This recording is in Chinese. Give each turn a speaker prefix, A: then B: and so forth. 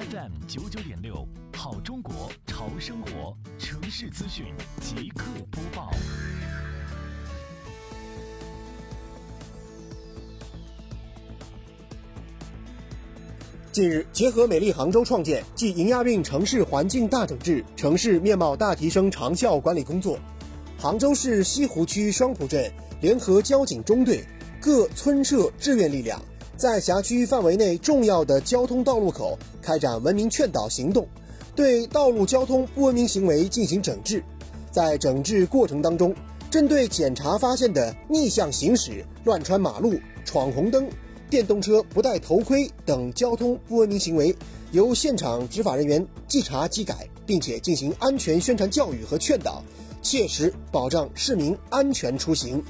A: FM 九九点六，好中国潮生活城市资讯即刻播报。
B: 近日，结合美丽杭州创建暨迎亚运城市环境大整治、城市面貌大提升长效管理工作，杭州市西湖区双浦镇联合交警中队、各村社志愿力量，在辖区范围内重要的交通道路口开展文明劝导行动，对道路交通不文明行为进行整治。在整治过程当中，针对检查发现的逆向行驶、乱穿马路、闯红灯。电动车不戴头盔等交通不文明行为，由现场执法人员即查即改，并且进行安全宣传教育和劝导，切实保障市民安全出行。